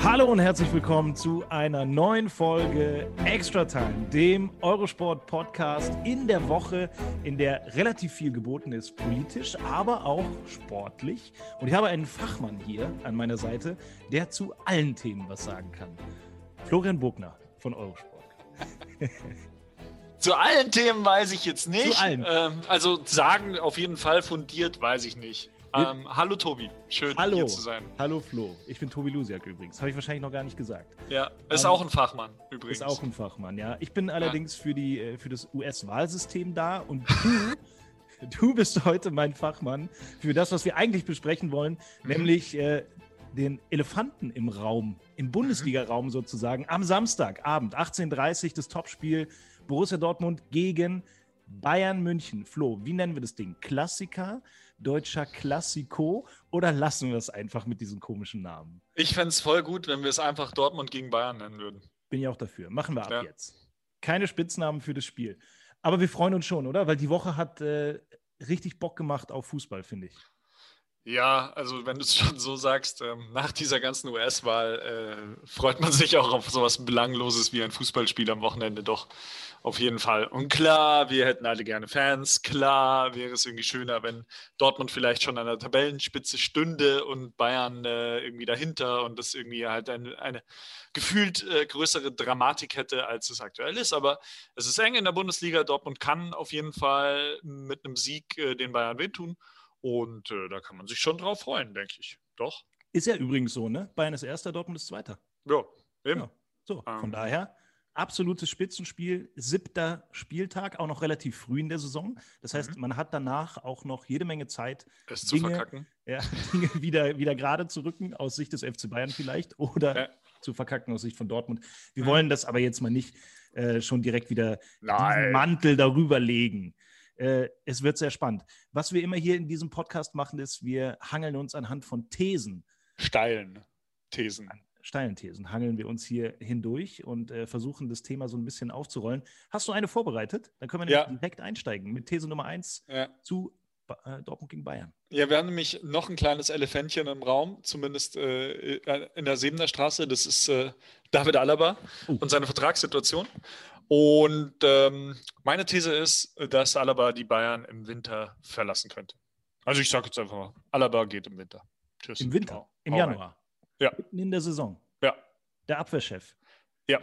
Hallo und herzlich willkommen zu einer neuen Folge Extra Time, dem Eurosport-Podcast in der Woche, in der relativ viel geboten ist, politisch, aber auch sportlich. Und ich habe einen Fachmann hier an meiner Seite, der zu allen Themen was sagen kann. Florian Bogner von Eurosport. Zu allen Themen weiß ich jetzt nicht. Zu allen. Ähm, also sagen auf jeden Fall fundiert, weiß ich nicht. Ähm, hallo Tobi, schön Hallo. hier zu sein. Hallo Flo. Ich bin Tobi Lusiak übrigens. Habe ich wahrscheinlich noch gar nicht gesagt. Ja, ist Ähm, auch ein Fachmann übrigens. Ist auch ein Fachmann, ja. Ich bin allerdings für, die, äh, für das US-Wahlsystem da und du, du bist heute mein Fachmann für das, was wir eigentlich besprechen wollen, Mhm. nämlich äh, den Elefanten im Raum, im Bundesliga-Raum sozusagen, am Samstagabend, 18.30 Uhr, das Topspiel Borussia Dortmund gegen Bayern München. Flo, wie nennen wir das Ding? Klassiker, deutscher Klassiko oder lassen wir es einfach mit diesem komischen Namen? ich fände es voll gut, wenn wir es einfach Dortmund gegen Bayern nennen würden. Bin ich auch dafür. Machen wir ab Ja. jetzt. Keine Spitznamen für das Spiel. Aber wir freuen uns schon, oder? Weil die Woche hat äh, richtig Bock gemacht auf Fußball, finde ich. Ja, also wenn du es schon so sagst, ähm, nach dieser ganzen US-Wahl äh, freut man sich auch auf sowas Belangloses wie ein Fußballspiel am Wochenende doch auf jeden Fall. Und klar, wir hätten alle gerne Fans. Klar wäre es irgendwie schöner, wenn Dortmund vielleicht schon an der Tabellenspitze stünde und Bayern äh, irgendwie dahinter und das irgendwie halt eine, eine gefühlt äh, größere Dramatik hätte, als es aktuell ist. Aber es ist eng in der Bundesliga. Dortmund kann auf jeden Fall mit einem Sieg äh, den Bayern wehtun. Und äh, da kann man sich schon drauf freuen, denke ich. Doch. Ist ja übrigens so, ne? Bayern ist Erster, Dortmund ist Zweiter. Ja, eben. Ja. So, von Ähm. daher absolutes Spitzenspiel, siebter Spieltag, auch noch relativ früh in der Saison. Das heißt, man hat danach auch noch jede Menge Zeit, Es zu Dinge- verkacken. ja, Dinge wieder, wieder gerade zu rücken, aus Sicht des FC Bayern vielleicht, oder Ja. zu verkacken aus Sicht von Dortmund. Wir Mhm. wollen das aber jetzt mal nicht äh, schon direkt wieder. Mantel darüber legen. Äh, es wird sehr spannend. Was wir immer hier in diesem Podcast machen, ist, wir hangeln uns anhand von Thesen, Steilen Thesen. steilen Thesen, hangeln wir uns hier hindurch und äh, versuchen das Thema so ein bisschen aufzurollen. Hast du eine vorbereitet? Dann können wir Ja. direkt einsteigen mit These Nummer 1 Ja. zu äh, Dortmund gegen Bayern. ja, wir haben nämlich noch ein kleines Elefantchen im Raum, zumindest äh, in der Sebener Straße. Das ist äh, David Alaba Oh. und seine Vertragssituation. Und ähm, meine These ist, dass Alaba die Bayern im Winter verlassen könnte. Also ich sage jetzt einfach mal, Alaba geht im Winter. Tschüss. Im Winter, Ciao. im Hau rein. Januar. Ja. Mitten in der Saison. Ja. Der Abwehrchef. Ja.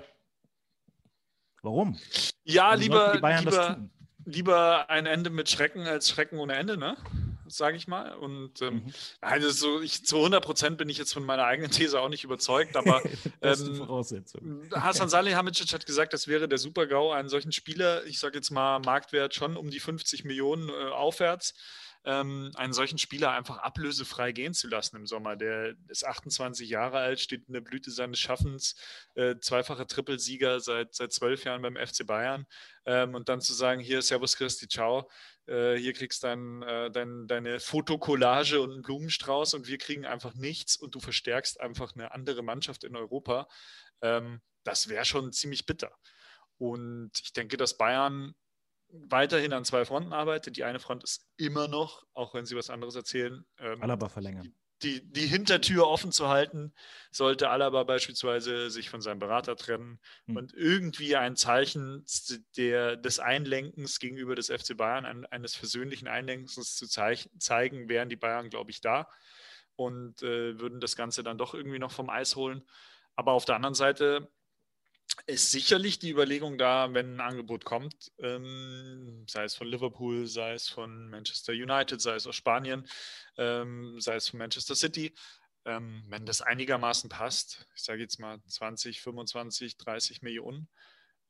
Warum? Ja, Warum lieber, lieber, lieber ein Ende mit Schrecken als Schrecken ohne Ende, ne? Sage ich mal. Und ähm, Mhm. also so, ich, zu 100 Prozent bin ich jetzt von meiner eigenen These auch nicht überzeugt, aber ähm. Hasan Salihamidzic hat gesagt, das wäre der Super-GAU, einen solchen Spieler, ich sage jetzt mal Marktwert schon um die 50 Millionen äh, aufwärts, ähm, einen solchen Spieler einfach ablösefrei gehen zu lassen im Sommer. Der ist 28 Jahre alt, steht in der Blüte seines Schaffens, äh, zweifacher Trippelsieger seit, seit zwölf Jahren beim FC Bayern. Ähm, und dann zu sagen, hier, Servus Christi, ciao, äh, hier kriegst du dein, äh, dein, deine Fotokollage und einen Blumenstrauß und wir kriegen einfach nichts und du verstärkst einfach eine andere Mannschaft in Europa. Ähm, das wäre schon ziemlich bitter. Und ich denke, dass Bayern weiterhin an zwei Fronten arbeitet. Die eine Front ist immer noch, auch wenn sie was anderes erzählen, ähm, Alaba verlängern. die, die Hintertür offen zu halten, sollte Alaba beispielsweise sich von seinem Berater trennen Hm. und irgendwie ein Zeichen der, des Einlenkens gegenüber des FC Bayern, ein, eines versöhnlichen Einlenkens zu zeich, zeigen, wären die Bayern, glaube ich, da und äh, würden das Ganze dann doch irgendwie noch vom Eis holen. Aber auf der anderen Seite ist sicherlich die Überlegung da, wenn ein Angebot kommt, ähm, sei es von Liverpool, sei es von Manchester United, sei es aus Spanien, ähm, sei es von Manchester City, ähm, wenn das einigermaßen passt, ich sage jetzt mal 20, 25, 30 Millionen,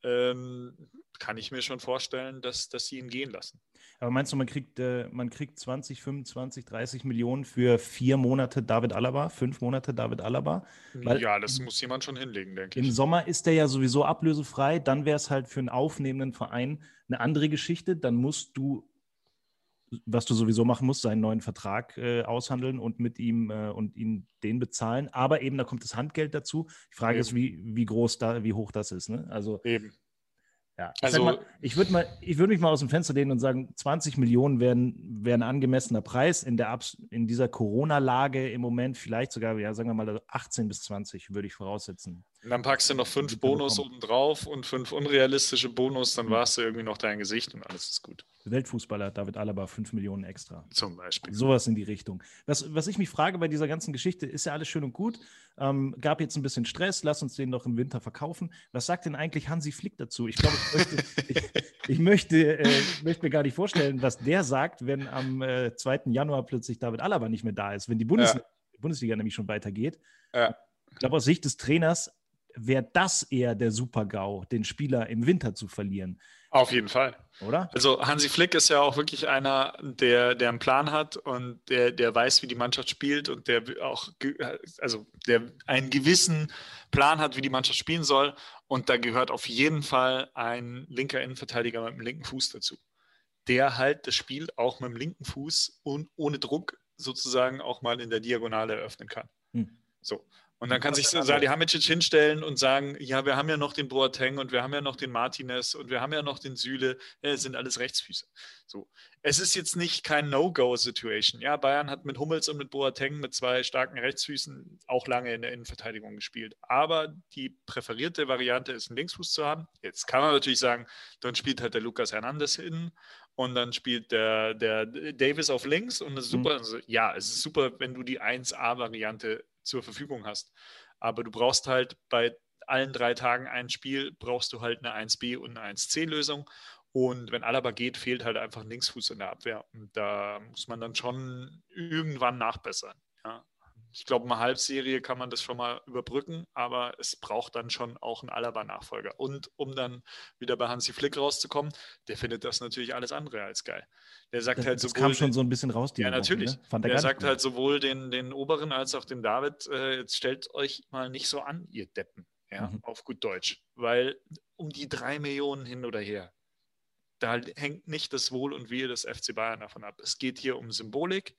ähm, kann ich mir schon vorstellen, dass, dass sie ihn gehen lassen. Aber meinst du, man kriegt, äh, man kriegt 20, 25, 30 Millionen für vier Monate David Alaba, fünf Monate David Alaba? Weil ja, das muss jemand schon hinlegen, denke ich. Im Sommer ist der ja sowieso ablösefrei. Dann wäre es halt für einen aufnehmenden Verein eine andere Geschichte. Dann musst du, was du sowieso machen musst, seinen neuen Vertrag äh, aushandeln und mit ihm äh, und ihn den bezahlen. Aber eben, da kommt das Handgeld dazu. Die Frage eben. ist, wie, wie groß da, wie hoch das ist. Ne? Also eben. Ja, ich also ich würde mal, ich würde mich mal aus dem Fenster lehnen und sagen, 20 Millionen wären, wären ein angemessener Preis in der in dieser Corona-Lage im Moment vielleicht sogar, ja, sagen wir mal 18 bis 20 würde ich voraussetzen. Und dann packst du noch fünf Bonus oben drauf und fünf unrealistische Bonus, dann warst du irgendwie noch dein Gesicht und alles ist gut. Weltfußballer David Alaba 5 Millionen extra. Zum Beispiel. Sowas in die Richtung. Was, was ich mich frage bei dieser ganzen Geschichte, ist ja alles schön und gut. Ähm, gab jetzt ein bisschen Stress, lass uns den noch im Winter verkaufen. Was sagt denn eigentlich Hansi Flick dazu? Ich glaube, ich möchte, ich, ich möchte, äh, möchte, mir gar nicht vorstellen, was der sagt, wenn am äh, 2. Januar plötzlich David Alaba nicht mehr da ist, wenn die Bundes ja. Bundesliga nämlich schon weitergeht. Ja. Ich glaube, aus Sicht des Trainers wäre das eher der Super-GAU, den Spieler im Winter zu verlieren. Auf jeden Fall. Oder? Also Hansi Flick ist ja auch wirklich einer, der, der einen Plan hat und der, der weiß, wie die Mannschaft spielt und der auch, also der einen gewissen Plan hat, wie die Mannschaft spielen soll. Und da gehört auf jeden Fall ein linker Innenverteidiger mit dem linken Fuß dazu. Der halt das Spiel auch mit dem linken Fuß und ohne Druck sozusagen auch mal in der Diagonale eröffnen kann. Hm. So. Und dann kann sich Salihamidzic hinstellen und sagen, ja, wir haben ja noch den Boateng und wir haben ja noch den Martinez und wir haben ja noch den Süle, ja, sind alles Rechtsfüße. So. Es ist jetzt nicht kein No-Go-Situation. Ja, Bayern hat mit Hummels und mit Boateng mit zwei starken Rechtsfüßen auch lange in der Innenverteidigung gespielt. Aber die präferierte Variante ist, einen Linksfuß zu haben. Jetzt kann man natürlich sagen, dann spielt halt der Lukas Hernandez hin und dann spielt der, der Davis auf links und das ist super. Mhm. Also, ja, es ist super, wenn du die 1A-Variante zur Verfügung hast. Aber du brauchst halt bei allen drei Tagen ein Spiel, brauchst du halt eine 1b und eine 1c-Lösung. Und wenn Alaba geht, fehlt halt einfach ein Linksfuß in der Abwehr. Und da muss man dann schon irgendwann nachbessern. Ja ich glaube, eine Halbserie kann man das schon mal überbrücken, aber es braucht dann schon auch einen Alaba-Nachfolger. Und um dann wieder bei Hansi Flick rauszukommen, der findet das natürlich alles andere als geil. Der sagt das, halt sowohl. Das kam schon so ein bisschen raus, die Ja, natürlich. Woche, ne? Der sagt halt sowohl den, den Oberen als auch den David, äh, jetzt stellt euch mal nicht so an, ihr Deppen. Ja, mhm. auf gut Deutsch. Weil um die drei Millionen hin oder her, da hängt nicht das Wohl und Wehe des FC Bayern davon ab. Es geht hier um Symbolik,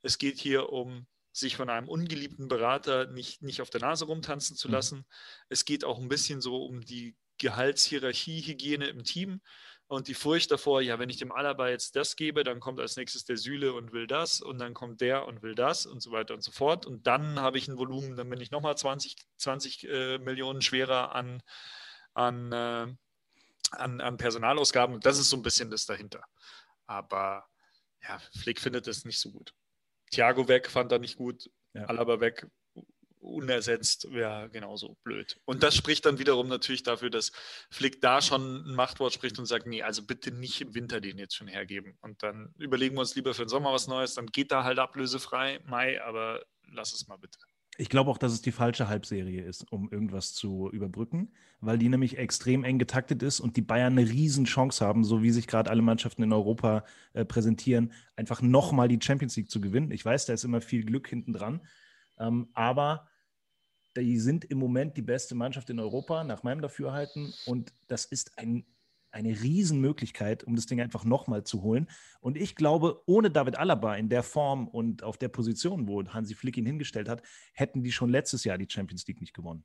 es geht hier um sich von einem ungeliebten Berater nicht, nicht auf der Nase rumtanzen zu mhm. lassen. Es geht auch ein bisschen so um die Gehaltshierarchie, Hygiene im Team und die Furcht davor, ja, wenn ich dem Alaba jetzt das gebe, dann kommt als nächstes der Süle und will das und dann kommt der und will das und so weiter und so fort. Und dann habe ich ein Volumen, dann bin ich nochmal 20, 20 äh, Millionen schwerer an, an, äh, an, an Personalausgaben. Und das ist so ein bisschen das dahinter. Aber ja, Flick findet das nicht so gut. Thiago weg, fand er nicht gut. Ja. Alaba weg, unersetzt, wäre genauso blöd. Und das spricht dann wiederum natürlich dafür, dass Flick da schon ein Machtwort spricht und sagt, nee, also bitte nicht im Winter den jetzt schon hergeben. Und dann überlegen wir uns lieber für den Sommer was Neues, dann geht da halt ablösefrei, Mai, aber lass es mal bitte. Ich glaube auch, dass es die falsche Halbserie ist, um irgendwas zu überbrücken, weil die nämlich extrem eng getaktet ist und die Bayern eine Riesenchance haben, so wie sich gerade alle Mannschaften in Europa äh, präsentieren, einfach nochmal die Champions League zu gewinnen. Ich weiß, da ist immer viel Glück hinten dran, ähm, aber die sind im Moment die beste Mannschaft in Europa, nach meinem Dafürhalten. Und das ist ein eine Riesenmöglichkeit, um das Ding einfach nochmal zu holen. Und ich glaube, ohne David Alaba in der Form und auf der Position, wo Hansi Flick ihn hingestellt hat, hätten die schon letztes Jahr die Champions League nicht gewonnen.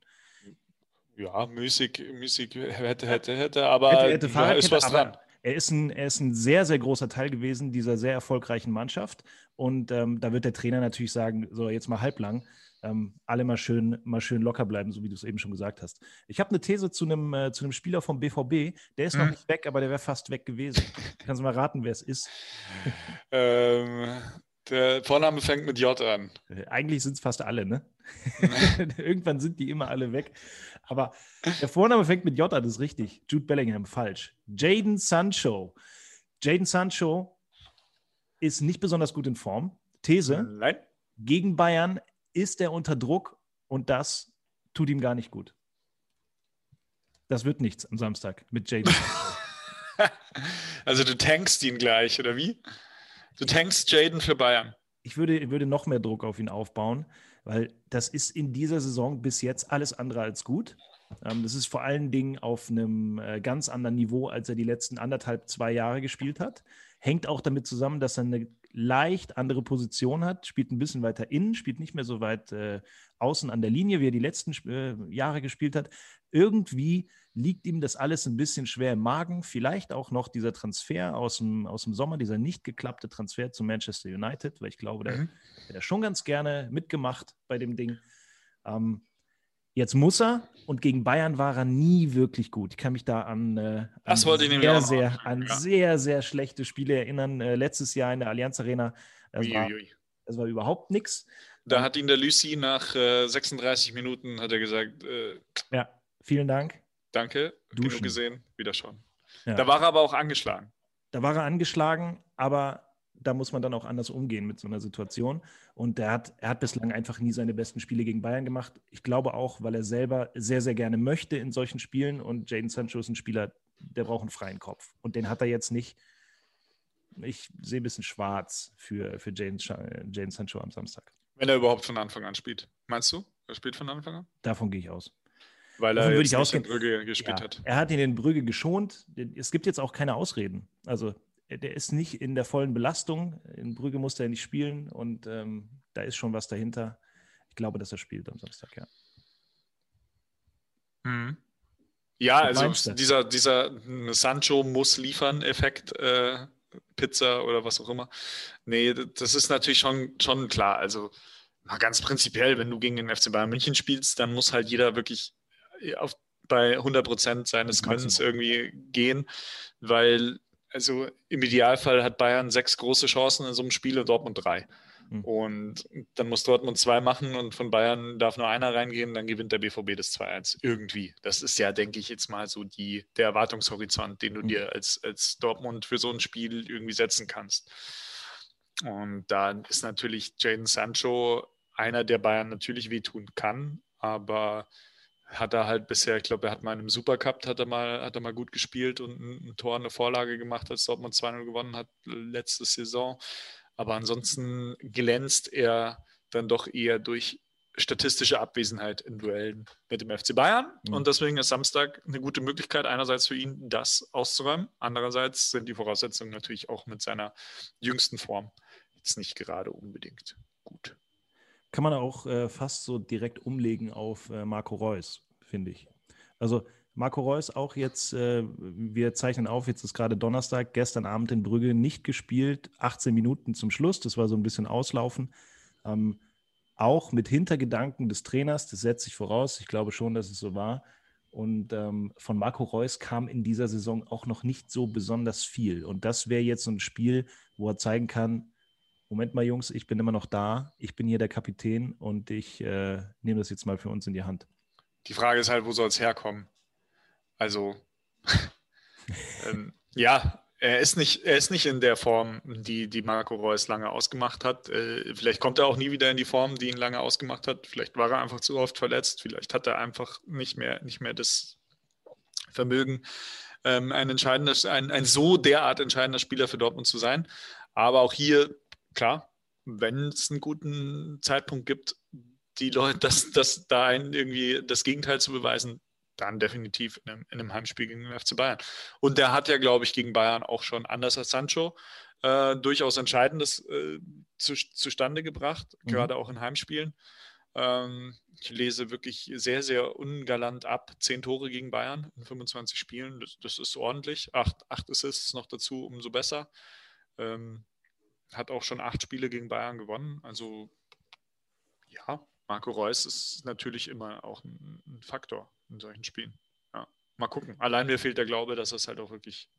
Ja, müßig, müßig hätte, hätte, hätte, aber hätte, hätte Fahrrad, ist was dran. Er ist, ein, er ist ein sehr, sehr großer Teil gewesen dieser sehr erfolgreichen Mannschaft. Und ähm, da wird der Trainer natürlich sagen: So, jetzt mal halblang ähm, alle mal schön, mal schön locker bleiben, so wie du es eben schon gesagt hast. Ich habe eine These zu einem, äh, zu einem Spieler vom BVB, der ist noch nicht weg, aber der wäre fast weg gewesen. Kannst du mal raten, wer es ist? ähm, der Vorname fängt mit J an. Äh, eigentlich sind es fast alle, ne? Irgendwann sind die immer alle weg. Aber der Vorname fängt mit J an, das ist richtig. Jude Bellingham, falsch. Jaden Sancho. Jaden Sancho ist nicht besonders gut in Form. These. Nein. Gegen Bayern ist er unter Druck und das tut ihm gar nicht gut. Das wird nichts am Samstag mit Jaden. also du tankst ihn gleich, oder wie? Du tankst Jaden für Bayern. Ich würde, würde noch mehr Druck auf ihn aufbauen, weil das ist in dieser Saison bis jetzt alles andere als gut. Ähm, das ist vor allen Dingen auf einem äh, ganz anderen Niveau, als er die letzten anderthalb, zwei Jahre gespielt hat. Hängt auch damit zusammen, dass er eine leicht andere Position hat, spielt ein bisschen weiter innen, spielt nicht mehr so weit äh, außen an der Linie, wie er die letzten äh, Jahre gespielt hat. Irgendwie liegt ihm das alles ein bisschen schwer im Magen. Vielleicht auch noch dieser Transfer aus dem, aus dem Sommer, dieser nicht geklappte Transfer zu Manchester United, weil ich glaube, der mhm. hätte er schon ganz gerne mitgemacht bei dem Ding. Ähm, Jetzt muss er und gegen Bayern war er nie wirklich gut. Ich kann mich da an, äh, an sehr, sehr, an ja. sehr, sehr schlechte Spiele erinnern. Äh, letztes Jahr in der Allianz Arena. Das, war, das war überhaupt nichts. Da hat ihn der Lucy nach äh, 36 Minuten hat er gesagt. Äh, ja, vielen Dank. Danke. Duschen. Genug gesehen. Wieder schon. Ja. Da war er aber auch angeschlagen. Da war er angeschlagen, aber da muss man dann auch anders umgehen mit so einer Situation. Und er hat, er hat bislang einfach nie seine besten Spiele gegen Bayern gemacht. Ich glaube auch, weil er selber sehr, sehr gerne möchte in solchen Spielen. Und Jaden Sancho ist ein Spieler, der braucht einen freien Kopf. Und den hat er jetzt nicht. Ich sehe ein bisschen schwarz für, für Jaden, Jaden Sancho am Samstag. Wenn er überhaupt von Anfang an spielt. Meinst du? Er spielt von Anfang an? Davon gehe ich aus. Weil er jetzt nicht in Brügge gespielt ja, hat. Er hat ihn in Brügge geschont. Es gibt jetzt auch keine Ausreden. Also der ist nicht in der vollen Belastung. In Brügge musste er nicht spielen und ähm, da ist schon was dahinter. Ich glaube, dass er spielt am Samstag, ja. Mhm. Ja, also dieser, dieser Sancho muss liefern Effekt, äh, Pizza oder was auch immer. Nee, das ist natürlich schon, schon klar. Also mal ganz prinzipiell, wenn du gegen den FC Bayern München spielst, dann muss halt jeder wirklich auf, bei 100 Prozent seines Könnens irgendwie gehen, weil also im Idealfall hat Bayern sechs große Chancen in so einem Spiel und Dortmund drei. Mhm. Und dann muss Dortmund zwei machen und von Bayern darf nur einer reingehen, dann gewinnt der BVB das 2-1. Irgendwie. Das ist ja, denke ich, jetzt mal so die, der Erwartungshorizont, den du mhm. dir als, als Dortmund für so ein Spiel irgendwie setzen kannst. Und da ist natürlich Jaden Sancho einer, der Bayern natürlich wehtun kann, aber hat er halt bisher, ich glaube, er hat mal in einem Supercup, hat er mal, hat er mal gut gespielt und ein, ein Tor, eine Vorlage gemacht, als Dortmund 2-0 gewonnen hat letzte Saison. Aber ansonsten glänzt er dann doch eher durch statistische Abwesenheit in Duellen mit dem FC Bayern. Mhm. Und deswegen ist Samstag eine gute Möglichkeit, einerseits für ihn das auszuräumen, andererseits sind die Voraussetzungen natürlich auch mit seiner jüngsten Form jetzt nicht gerade unbedingt gut kann man auch äh, fast so direkt umlegen auf äh, Marco Reus, finde ich. Also Marco Reus auch jetzt, äh, wir zeichnen auf, jetzt ist gerade Donnerstag, gestern Abend in Brügge nicht gespielt, 18 Minuten zum Schluss, das war so ein bisschen Auslaufen. Ähm, auch mit Hintergedanken des Trainers, das setze ich voraus, ich glaube schon, dass es so war. Und ähm, von Marco Reus kam in dieser Saison auch noch nicht so besonders viel. Und das wäre jetzt so ein Spiel, wo er zeigen kann, Moment mal, Jungs, ich bin immer noch da, ich bin hier der Kapitän und ich äh, nehme das jetzt mal für uns in die Hand. Die Frage ist halt, wo soll es herkommen? Also, ähm, ja, er ist, nicht, er ist nicht in der Form, die, die Marco Reus lange ausgemacht hat. Äh, vielleicht kommt er auch nie wieder in die Form, die ihn lange ausgemacht hat. Vielleicht war er einfach zu oft verletzt. Vielleicht hat er einfach nicht mehr, nicht mehr das Vermögen, ähm, ein, entscheidender, ein, ein so derart entscheidender Spieler für Dortmund zu sein. Aber auch hier klar, wenn es einen guten Zeitpunkt gibt, die Leute, das, das da irgendwie das Gegenteil zu beweisen, dann definitiv in einem, in einem, Heimspiel gegen den FC Bayern. Und der hat ja, glaube ich, gegen Bayern auch schon anders als Sancho äh, durchaus Entscheidendes äh, zu, zustande gebracht, mhm. gerade auch in Heimspielen. Ähm, ich lese wirklich sehr, sehr ungalant ab. Zehn Tore gegen Bayern in 25 Spielen, das, das ist ordentlich. Acht, acht Assists noch dazu, umso besser. Ähm, hat auch schon acht Spiele gegen Bayern gewonnen. Also ja, Marco Reus ist natürlich immer auch ein, Faktor in solchen Spielen. Ja, mal gucken. Allein mir fehlt der Glaube, dass er es halt auch wirklich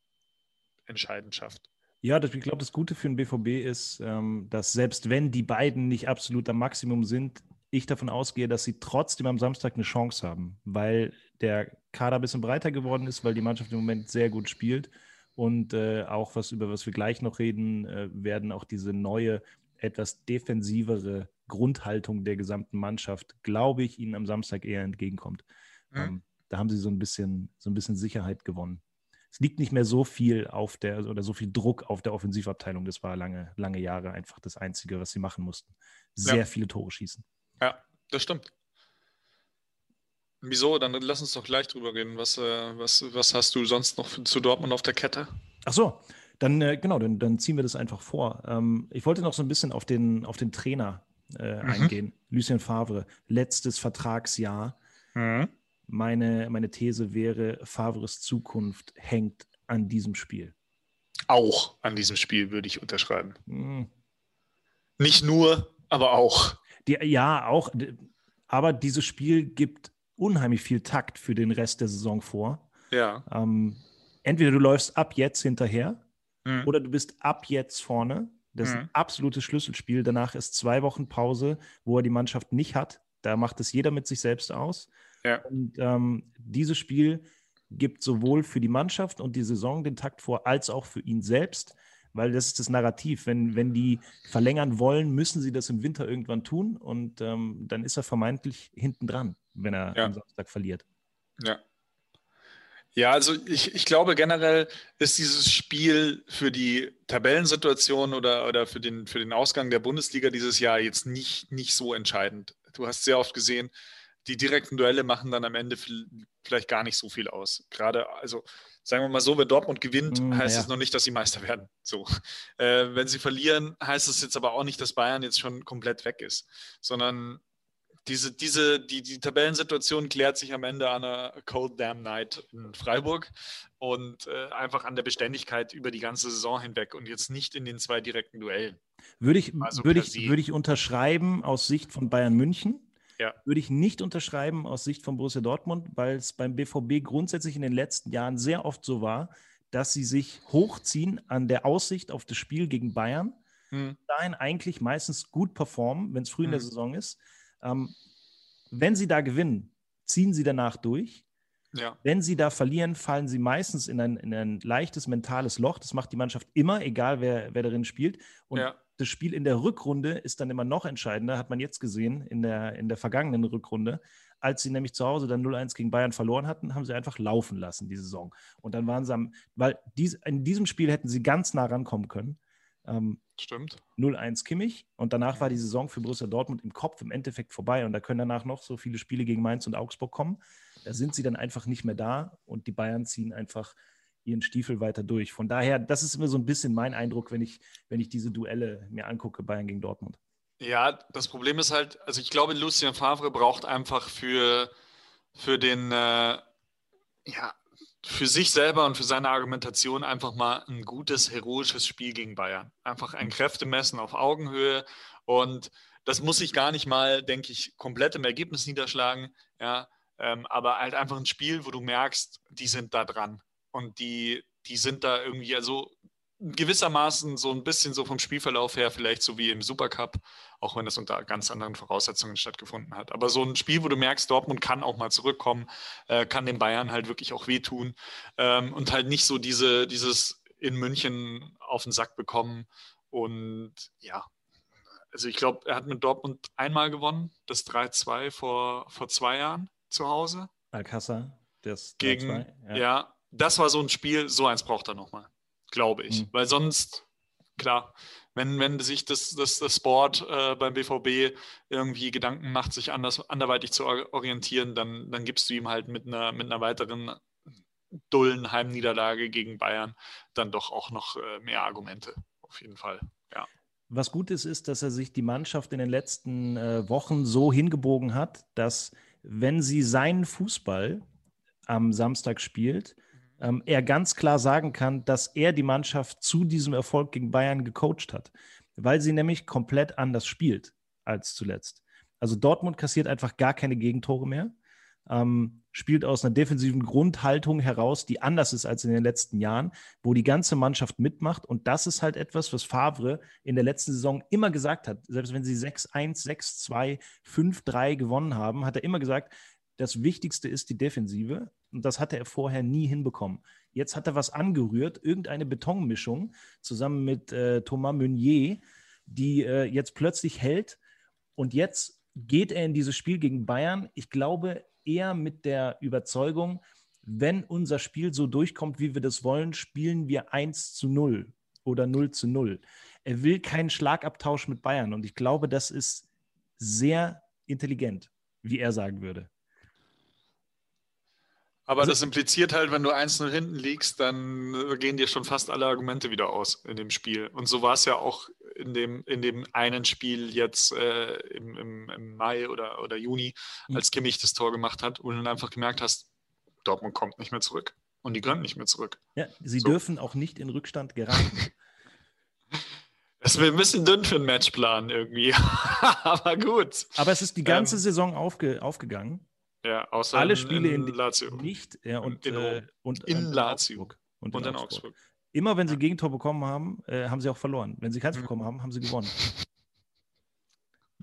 entscheidend schafft. Ja, das, ich glaube, das Gute für den BVB ist, ähm, dass selbst wenn die beiden nicht absolut am Maximum sind, ich davon ausgehe, dass sie trotzdem am Samstag eine Chance haben, weil der Kader ein bisschen breiter geworden ist, weil die Mannschaft im Moment sehr gut spielt und äh, auch was, über was wir gleich noch reden äh, werden, auch diese neue, etwas defensivere Grundhaltung der gesamten Mannschaft, glaube ich, ihnen am Samstag eher entgegenkommt. Mhm. Ähm, da haben sie so ein bisschen, so ein bisschen Sicherheit gewonnen. Es liegt nicht mehr so viel auf der oder so viel Druck auf der Offensivabteilung. Das war lange, lange Jahre einfach das Einzige, was sie machen mussten. Sehr ja. viele Tore schießen. Ja, das stimmt. Wieso? Dann lass uns doch gleich drüber reden. Was, äh, was, was hast du sonst noch zu Dortmund auf der Kette? Ach so, dann äh, genau, dann, dann, ziehen wir das einfach vor. Ähm, ich wollte noch so ein bisschen auf den, auf den Trainer äh, mhm. eingehen. Lucien Favre, letztes Vertragsjahr. Mhm. Meine, meine These wäre, Favres Zukunft hängt an diesem Spiel. Auch an diesem Spiel würde ich unterschreiben. Mhm. Nicht nur, aber auch. Die, ja, auch. Aber dieses Spiel gibt unheimlich viel Takt für den Rest der Saison vor. Ja. Ähm, entweder du läufst ab jetzt hinterher mhm. oder du bist ab jetzt vorne. Das ist ein mhm. absolutes Schlüsselspiel. Danach ist zwei Wochen Pause, wo er die Mannschaft nicht hat. Da macht es jeder mit sich selbst aus. Ja. Und ähm, dieses Spiel gibt sowohl für die Mannschaft und die Saison den Takt vor, als auch für ihn selbst, weil das ist das Narrativ. Wenn, wenn die verlängern wollen, müssen sie das im Winter irgendwann tun und ähm, dann ist er vermeintlich hinten dran, wenn er ja. am Samstag verliert. Ja. Ja, also ich, ich glaube generell ist dieses Spiel für die Tabellensituation oder, oder für, den, für den Ausgang der Bundesliga dieses Jahr jetzt nicht, nicht so entscheidend. Du hast sehr oft gesehen, die direkten Duelle machen dann am Ende vielleicht gar nicht so viel aus. Gerade, also sagen wir mal so, wenn Dortmund gewinnt, mm, heißt ja. es noch nicht, dass sie Meister werden. So. Äh, wenn sie verlieren, heißt es jetzt aber auch nicht, dass Bayern jetzt schon komplett weg ist, sondern diese, diese, die, die Tabellensituation klärt sich am Ende an einer Cold Damn Night in Freiburg und äh, einfach an der Beständigkeit über die ganze Saison hinweg und jetzt nicht in den zwei direkten Duellen. Würde ich, also würde ich, würde ich unterschreiben aus Sicht von Bayern München. Ja. Würde ich nicht unterschreiben aus Sicht von Borussia Dortmund, weil es beim BVB grundsätzlich in den letzten Jahren sehr oft so war, dass sie sich hochziehen an der Aussicht auf das Spiel gegen Bayern, hm. dahin eigentlich meistens gut performen, wenn es früh hm. in der hm. Saison ist. Ähm, wenn sie da gewinnen, ziehen sie danach durch. Ja. Wenn sie da verlieren, fallen sie meistens in ein, in ein leichtes mentales Loch. Das macht die Mannschaft immer, egal wer, wer darin spielt. Und ja das Spiel in der Rückrunde ist dann immer noch entscheidender, hat man jetzt gesehen in der, in der vergangenen Rückrunde. Als sie nämlich zu Hause dann 0-1 gegen Bayern verloren hatten, haben sie einfach laufen lassen, die Saison. Und dann waren sie am, weil dies, in diesem Spiel hätten sie ganz nah rankommen können. Ähm, Stimmt. 0-1 Kimmich und danach war die Saison für Borussia Dortmund im Kopf im Endeffekt vorbei und da können danach noch so viele Spiele gegen Mainz und Augsburg kommen. Da sind sie dann einfach nicht mehr da und die Bayern ziehen einfach ihren Stiefel weiter durch. Von daher, das ist immer so ein bisschen mein Eindruck, wenn ich, wenn ich diese Duelle mir angucke, Bayern gegen Dortmund. Ja, das Problem ist halt, also ich glaube, Lucien Favre braucht einfach für, für den, äh, ja, für sich selber und für seine Argumentation einfach mal ein gutes, heroisches Spiel gegen Bayern. Einfach ein Kräftemessen auf Augenhöhe. Und das muss sich gar nicht mal, denke ich, komplett im Ergebnis niederschlagen, ja, ähm, aber halt einfach ein Spiel, wo du merkst, die sind da dran. Und die, die sind da irgendwie, also gewissermaßen so ein bisschen so vom Spielverlauf her, vielleicht so wie im Supercup, auch wenn das unter ganz anderen Voraussetzungen stattgefunden hat. Aber so ein Spiel, wo du merkst, Dortmund kann auch mal zurückkommen, äh, kann den Bayern halt wirklich auch wehtun ähm, und halt nicht so diese, dieses in München auf den Sack bekommen. Und ja, also ich glaube, er hat mit Dortmund einmal gewonnen, das 3-2 vor, vor zwei Jahren zu Hause. Alcázar, das gegen, ja. ja das war so ein Spiel, so eins braucht er nochmal, glaube ich. Mhm. Weil sonst, klar, wenn, wenn sich das, das, das Sport äh, beim BVB irgendwie Gedanken macht, sich anders, anderweitig zu orientieren, dann, dann gibst du ihm halt mit einer, mit einer weiteren dullen Heimniederlage gegen Bayern dann doch auch noch äh, mehr Argumente, auf jeden Fall. Ja. Was gut ist, ist, dass er sich die Mannschaft in den letzten äh, Wochen so hingebogen hat, dass wenn sie seinen Fußball am Samstag spielt, ähm, er ganz klar sagen kann, dass er die Mannschaft zu diesem Erfolg gegen Bayern gecoacht hat, weil sie nämlich komplett anders spielt als zuletzt. Also Dortmund kassiert einfach gar keine Gegentore mehr, ähm, spielt aus einer defensiven Grundhaltung heraus, die anders ist als in den letzten Jahren, wo die ganze Mannschaft mitmacht. Und das ist halt etwas, was Favre in der letzten Saison immer gesagt hat. Selbst wenn sie 6-1, 6-2, 5-3 gewonnen haben, hat er immer gesagt, das Wichtigste ist die Defensive. Und das hatte er vorher nie hinbekommen. Jetzt hat er was angerührt, irgendeine Betonmischung zusammen mit äh, Thomas Meunier, die äh, jetzt plötzlich hält. Und jetzt geht er in dieses Spiel gegen Bayern. Ich glaube, eher mit der Überzeugung, wenn unser Spiel so durchkommt, wie wir das wollen, spielen wir 1 zu 0 oder 0 zu 0. Er will keinen Schlagabtausch mit Bayern und ich glaube, das ist sehr intelligent, wie er sagen würde. Aber also, das impliziert halt, wenn du einzeln hinten liegst, dann gehen dir schon fast alle Argumente wieder aus in dem Spiel. Und so war es ja auch in dem, in dem einen Spiel jetzt äh, im, im, im, Mai oder, oder Juni, mhm. als Kimmich das Tor gemacht hat, wo du dann einfach gemerkt hast, Dortmund kommt nicht mehr zurück. Und die können nicht mehr zurück. Ja, sie so. dürfen auch nicht in Rückstand geraten. Das wäre ein bisschen dünn für einen Matchplan irgendwie. Aber gut. Aber es ist die ganze ähm, Saison aufge, aufgegangen. Ja, außer alle Spiele in, in Lazio. Nicht, ja, und, in, äh, und in Lazio. Augsburg. Und, und in, Augsburg. Augsburg. Immer wenn sie. Gegentor bekommen haben, äh, haben sie auch verloren. Wenn sie keins mhm. bekommen haben, haben sie gewonnen.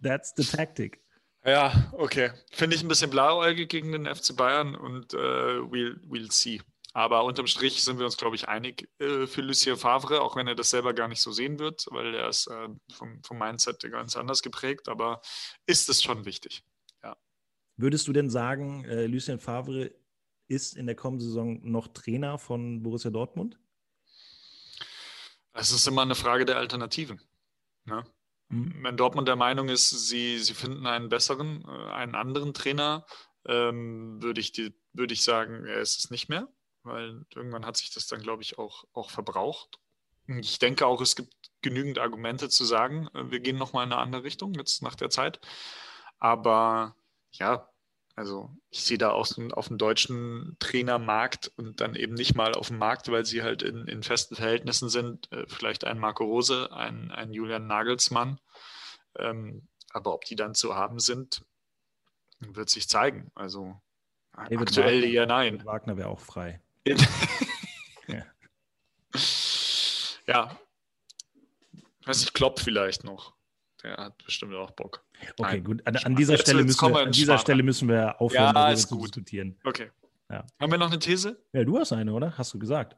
That's the tactic. Ja, okay. Finde ich ein bisschen blauäugig gegen den FC Bayern und äh, we'll, we'll see. Aber unterm Strich sind wir uns, glaube ich, einig äh, für Lucien Favre, auch wenn er das selber gar nicht so sehen wird, weil er ist äh, vom, vom Mindset ganz anders geprägt. Aber ist es schon wichtig. Würdest du denn sagen, äh, Lucien Favre ist in der kommenden Saison noch Trainer von Borussia Dortmund? Es ist immer eine Frage der Alternativen. Ne? Mhm. Wenn Dortmund der Meinung ist, sie, sie finden einen besseren, äh, einen anderen Trainer, ähm, würde ich, würd ich sagen, er ist es nicht mehr, weil irgendwann hat sich das dann, glaube ich, auch, auch verbraucht. Ich denke auch, es gibt genügend Argumente zu sagen, äh, wir gehen nochmal in eine andere Richtung jetzt nach der Zeit. Aber ja, also ich sehe da auch auf dem deutschen Trainermarkt und dann eben nicht mal auf dem Markt, weil sie halt in, in festen Verhältnissen sind, äh, vielleicht ein Marco Rose, ein, ein Julian Nagelsmann. Ähm, aber ob die dann zu haben sind, wird sich zeigen. Also David aktuell Wagner, eher nein. Wagner wäre auch frei. ja. ja. Weiß ich, Klopp vielleicht noch. Der hat bestimmt auch Bock. Okay, Nein. gut. An, an dieser, Stelle, müssen wir, an dieser Stelle müssen wir aufhören, ja, zu diskutieren. Okay. Ja. Haben wir noch eine These? Ja, du hast eine, oder? Hast du gesagt?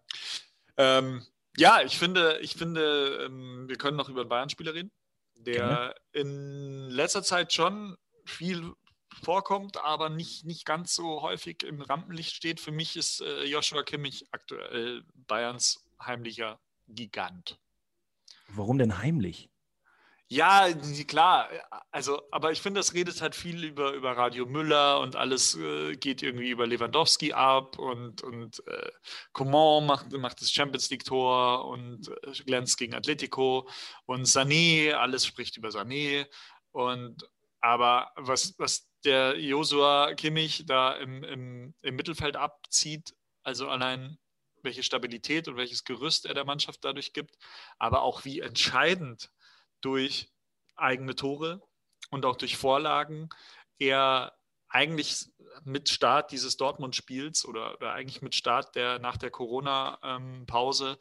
Ähm, ja, ich finde, ich finde ähm, wir können noch über einen Bayern-Spieler reden, der Gerne. in letzter Zeit schon viel vorkommt, aber nicht, nicht ganz so häufig im Rampenlicht steht. Für mich ist äh, Joshua Kimmich aktuell Bayerns heimlicher Gigant. Warum denn heimlich? Ja, klar. Also, aber ich finde, das redet halt viel über, über Radio Müller und alles äh, geht irgendwie über Lewandowski ab und, und äh, Coman macht, macht das Champions League-Tor und äh, glänzt gegen Atletico und Sané, alles spricht über Sané. Und aber was, was der Josua Kimmich da im, im, im Mittelfeld abzieht, also allein welche Stabilität und welches Gerüst er der Mannschaft dadurch gibt, aber auch wie entscheidend durch eigene Tore und auch durch Vorlagen er eigentlich mit Start dieses Dortmund-Spiels oder, oder, eigentlich mit Start der nach der Corona-Pause,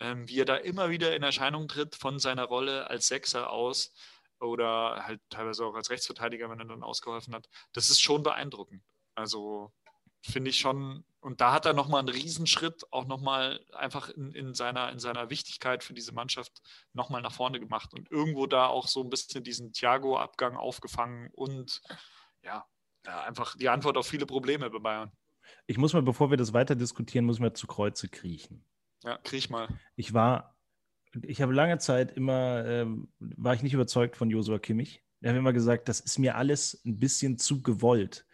ähm, wie er da immer wieder in Erscheinung tritt von seiner Rolle als Sechser aus oder halt teilweise auch als Rechtsverteidiger, wenn er dann ausgeholfen hat. Das ist schon beeindruckend. Also finde ich schon, und da hat er nochmal einen Riesenschritt, auch nochmal einfach in, in, seiner, in seiner Wichtigkeit für diese Mannschaft nochmal nach vorne gemacht und irgendwo da auch so ein bisschen diesen Thiago-Abgang aufgefangen und ja, einfach die Antwort auf viele Probleme bei Bayern. Ich muss mal, bevor wir das weiter diskutieren, muss mal zu Kreuze kriechen. Ja, kriech mal. Ich war, ich habe lange Zeit immer, ähm, war ich nicht überzeugt von Josua Kimmich. Er hat immer gesagt, das ist mir alles ein bisschen zu gewollt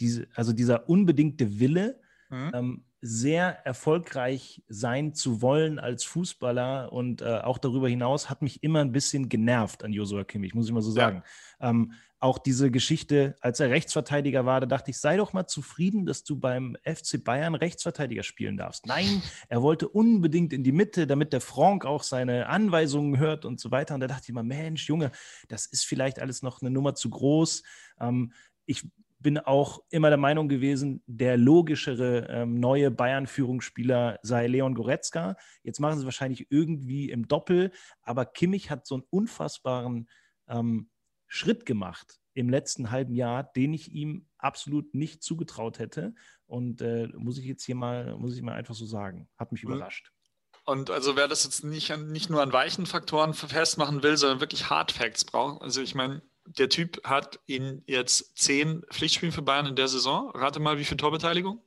diese, also dieser unbedingte Wille, mhm. ähm, sehr erfolgreich sein zu wollen als Fußballer und äh, auch darüber hinaus hat mich immer ein bisschen genervt an Josua Kimmich, muss ich mal so sagen. Ja. Ähm, auch diese Geschichte, als er Rechtsverteidiger war, da dachte ich, sei doch mal zufrieden, dass du beim FC Bayern Rechtsverteidiger spielen darfst. Nein, er wollte unbedingt in die Mitte, damit der Frank auch seine Anweisungen hört und so weiter. Und da dachte ich mal, Mensch, Junge, das ist vielleicht alles noch eine Nummer zu groß. Ähm, ich bin auch immer der Meinung gewesen, der logischere ähm, neue Bayern-Führungsspieler sei Leon Goretzka. Jetzt machen sie wahrscheinlich irgendwie im Doppel, aber Kimmich hat so einen unfassbaren ähm, Schritt gemacht im letzten halben Jahr, den ich ihm absolut nicht zugetraut hätte. Und äh, muss ich jetzt hier mal, muss ich mal einfach so sagen, hat mich überrascht. und also wer das jetzt nicht, nicht nur an weichen Faktoren festmachen will, sondern wirklich Hard Facts braucht, also ich meine, der Typ hat in jetzt zehn Pflichtspielen für Bayern in der Saison. Rate mal, wie viel Torbeteiligung?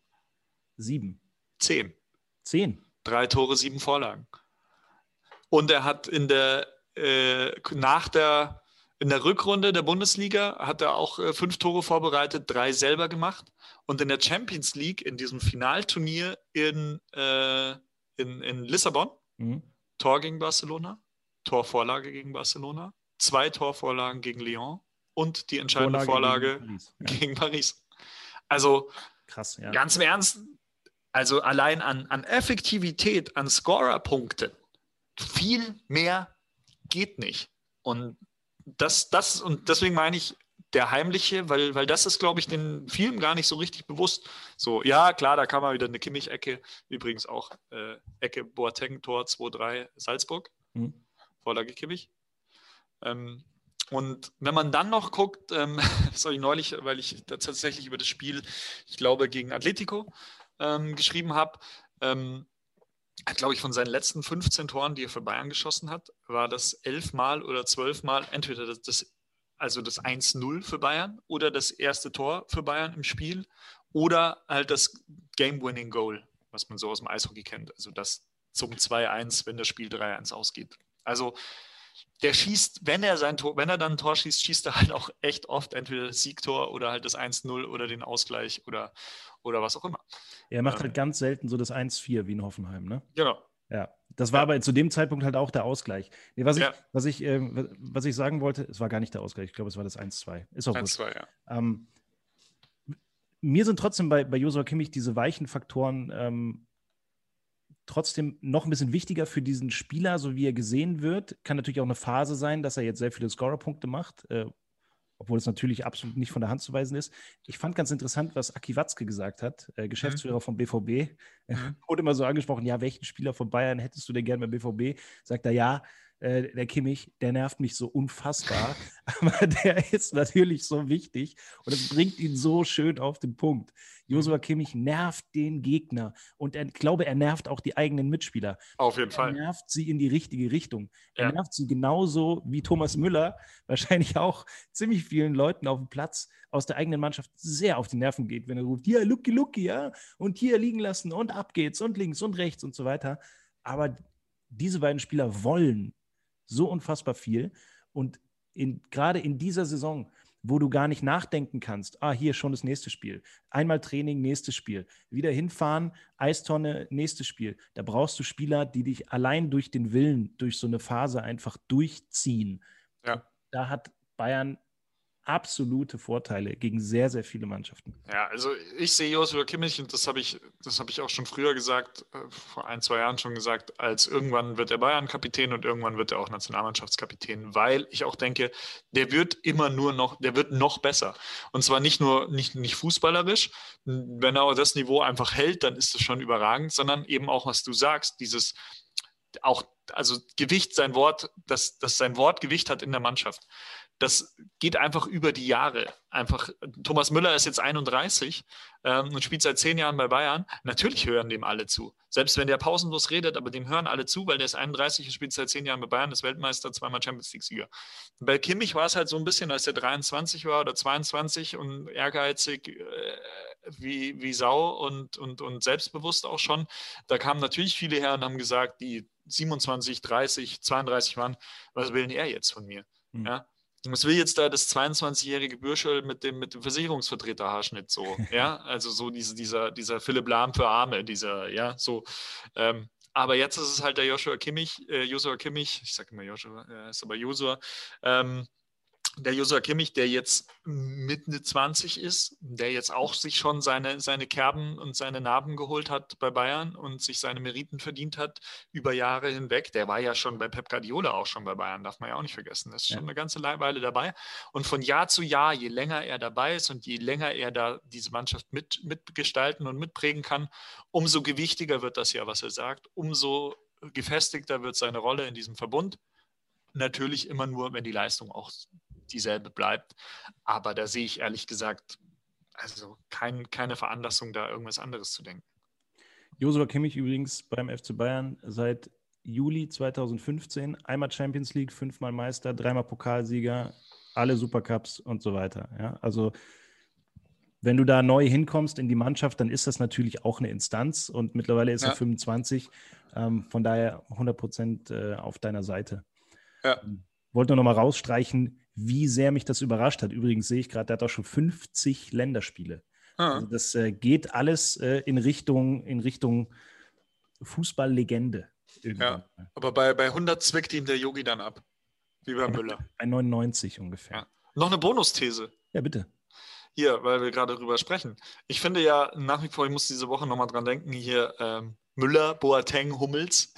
Sieben. Zehn. Zehn. Drei Tore, sieben Vorlagen. Und er hat in der, äh, nach der, in der Rückrunde der Bundesliga hat er auch äh, fünf Tore vorbereitet, drei selber gemacht. Und in der Champions League, in diesem Finalturnier in, äh, in, in Lissabon, mhm. Tor gegen Barcelona, Torvorlage gegen Barcelona, zwei Torvorlagen gegen Lyon und die entscheidende Vorlage, Vorlage gegen, Paris. Ja. gegen, Paris. Also Krass, ja. ganz im Ernst, also allein an, an Effektivität, an Scorerpunkten, viel mehr geht nicht. Und das, das, und deswegen meine ich, der heimliche, weil, weil das ist, glaube ich, den vielen gar nicht so richtig bewusst. So, ja, klar, da kam mal wieder eine Kimmich-Ecke, übrigens auch äh, Ecke Boateng, Tor 2-3 Salzburg, mhm. Vorlage Kimmich. Ähm, und wenn man dann noch guckt, ähm, ich neulich, weil ich tatsächlich über das Spiel, ich glaube, gegen Atletico ähm, geschrieben habe, ähm, hat, glaube ich, von seinen letzten 15 Toren, die er für Bayern geschossen hat, war das elfmal oder zwölfmal entweder das, das also das 1-0 für Bayern oder das erste Tor für Bayern im Spiel oder halt das Game-Winning-Goal, was man so aus dem Eishockey kennt. Also das zum 2-1, wenn das Spiel 3-1 ausgeht. Also der schießt, wenn er sein Tor, wenn er dann ein Tor schießt, schießt er halt auch echt oft entweder das Siegtor oder halt das 1-0 oder den Ausgleich oder, oder was auch immer. Er macht halt ähm, halt ganz selten so das 1-4 wie in Hoffenheim, ne? Genau. Ja, das war ja. aber zu dem Zeitpunkt halt auch der Ausgleich. Nee, was, ich, ja. was, ich, äh, was ich sagen wollte, es war gar nicht der Ausgleich, ich glaube, es war das 1-2. Ist auch 1-2, ja. Ähm, mir sind trotzdem bei, bei Josua Kimmich diese weichen Faktoren ähm, trotzdem noch ein bisschen wichtiger für diesen Spieler, so wie er gesehen wird. Kann natürlich auch eine Phase sein, dass er jetzt sehr viele Scorerpunkte macht, äh, obwohl es natürlich absolut nicht von der Hand zu weisen ist. Ich fand ganz interessant, was Aki Watzke gesagt hat, äh, Geschäftsführer mhm. vom BVB. Mhm. Wurde immer so angesprochen, ja, welchen Spieler von Bayern hättest du denn gerne beim BVB? Sagt er, ja, äh, der Kimmich, der nervt mich so unfassbar, aber der ist natürlich so wichtig und es bringt ihn so schön auf den Punkt. Josua Kimmich nervt den Gegner und ich glaube, er nervt auch die eigenen Mitspieler. Auf jeden er Fall. Er nervt sie in die richtige Richtung. Er ja. nervt sie genauso wie Thomas Müller, wahrscheinlich auch ziemlich vielen Leuten auf dem Platz aus der eigenen Mannschaft sehr auf die Nerven geht, wenn er ruft, hier, Lucky, Lucky, ja, und hier liegen lassen und ab geht's und links und rechts und so weiter. Aber diese beiden Spieler wollen so unfassbar viel. Und in, gerade in dieser Saison, wo du gar nicht nachdenken kannst, ah, hier schon das nächste Spiel. Einmal Training, nächstes Spiel. Wieder hinfahren, Eistonne, nächstes Spiel. Da brauchst du Spieler, die dich allein durch den Willen, durch so eine Phase einfach durchziehen. Ja. Da hat Bayern absolute Vorteile gegen sehr, sehr viele Mannschaften. Ja, also ich sehe Joshua Kimmich und das habe ich, das habe ich auch schon früher gesagt, äh, vor ein, zwei Jahren schon gesagt, als irgendwann wird er Bayern-Kapitän und irgendwann wird er auch Nationalmannschaftskapitän, weil ich auch denke, der wird immer nur noch, der wird noch besser. Und zwar nicht nur, nicht, nicht fußballerisch, wenn er das Niveau einfach hält, dann ist das schon überragend, sondern eben auch, was du sagst, dieses auch, also Gewicht, sein Wort, dass, dass sein Wort Gewicht hat in der Mannschaft das geht einfach über die Jahre. Einfach, Thomas Müller ist jetzt 31 ähm, und spielt seit zehn Jahren bei Bayern. Natürlich hören dem alle zu. Selbst wenn der pausenlos redet, aber dem hören alle zu, weil der ist 31 und spielt seit zehn Jahren bei Bayern, ist Weltmeister, zweimal Champions League-Sieger. Bei Kimmich war es halt so ein bisschen, als er 23 war oder 22 und ehrgeizig äh, wie, wie Sau und, und, und selbstbewusst auch schon. Da kamen natürlich viele her und haben gesagt, die 27, 30, 32 waren, was will denn er jetzt von mir? Mhm. Ja, was will jetzt da das 22-jährige Bürschel mit dem, mit dem Versicherungsvertreter-Haarschnitt so? ja, also so diese, dieser, dieser Philipp Lahm für Arme, dieser, ja, so. Ähm, aber jetzt ist es halt der Joshua Kimmich, äh, Joshua Kimmich, ich sage immer Joshua, er ist aber Joshua, ähm, der Josua Kimmich, der jetzt Mitte 20 ist, der jetzt auch sich schon seine, seine Kerben und seine Narben geholt hat bei Bayern und sich seine Meriten verdient hat über Jahre hinweg. Der war ja schon bei Pep Guardiola auch schon bei Bayern, darf man ja auch nicht vergessen. Das ist schon eine ganze Weile dabei. Und von Jahr zu Jahr, je länger er dabei ist und je länger er da diese Mannschaft mit, mitgestalten und mitprägen kann, umso gewichtiger wird das ja, was er sagt, umso gefestigter wird seine Rolle in diesem Verbund natürlich immer nur, wenn die Leistung auch dieselbe bleibt. Aber da sehe ich ehrlich gesagt also kein, keine Veranlassung, da irgendwas anderes zu denken. Josua Kimmich übrigens beim FC Bayern seit Juli 2015, einmal Champions League, fünfmal Meister, dreimal Pokalsieger, alle Supercups und so weiter. Ja, also wenn du da neu hinkommst in die Mannschaft, dann ist das natürlich auch eine Instanz und mittlerweile ist ja. er 25. Ähm, von daher 100 Prozent äh, auf deiner Seite. Ja. Ähm, wollte nur noch mal rausstreichen, wie sehr mich das überrascht hat. Übrigens sehe ich gerade, der hat auch schon 50 Länderspiele. Ah. Also das äh, geht alles äh, in Richtung, in Richtung Fußballlegende. Ja, aber bei, bei 100 zwickt ihm der Yogi dann ab. Wie bei Müller. Bei 99 ungefähr. Ja. Noch eine Bonusthese. Ja, bitte. Hier, weil wir gerade drüber sprechen. Ich finde ja nach wie vor, ich muss diese Woche nochmal dran denken, hier ähm, Müller, Boateng, Hummels.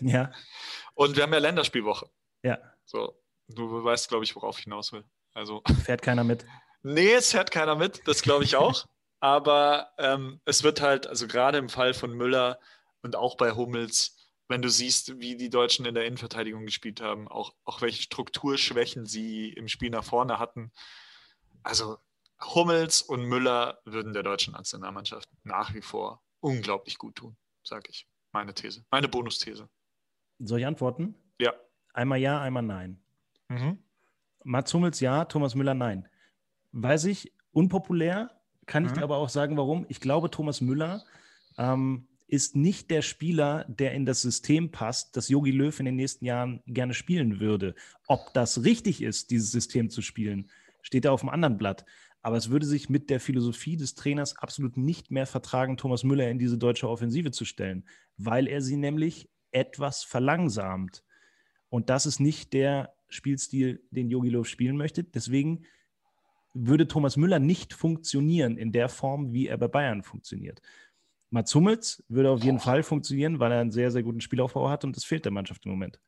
ja. Und wir haben ja Länderspielwoche. Ja. So, du weißt, glaube ich, worauf ich hinaus will. Also. Fährt keiner mit. Nee, es fährt keiner mit, das glaube ich auch. Aber ähm, es wird halt, also gerade im Fall von Müller und auch bei Hummels, wenn du siehst, wie die Deutschen in der Innenverteidigung gespielt haben, auch, auch welche Strukturschwächen sie im Spiel nach vorne hatten. Also Hummels und Müller würden der deutschen Nationalmannschaft nach wie vor unglaublich gut tun, sage ich. Meine These, meine Bonusthese. Soll ich antworten? Ja. Einmal ja, einmal nein. Mhm. Mats Hummels ja, Thomas Müller nein. Weiß ich, unpopulär, kann ich mhm. dir aber auch sagen, warum. Ich glaube, Thomas Müller ähm, ist nicht der Spieler, der in das System passt, das Yogi Löw in den nächsten Jahren gerne spielen würde. Ob das richtig ist, dieses System zu spielen, steht da auf dem anderen Blatt. Aber es würde sich mit der Philosophie des Trainers absolut nicht mehr vertragen, Thomas Müller in diese deutsche Offensive zu stellen, weil er sie nämlich etwas verlangsamt. Und das ist nicht der Spielstil, den Yogi Löw spielen möchte. Deswegen würde Thomas Müller nicht funktionieren in der Form, wie er bei Bayern funktioniert. Mats Hummels würde auf jeden Fall funktionieren, weil er einen sehr, sehr guten Spielaufbau hat und das fehlt der Mannschaft im Moment.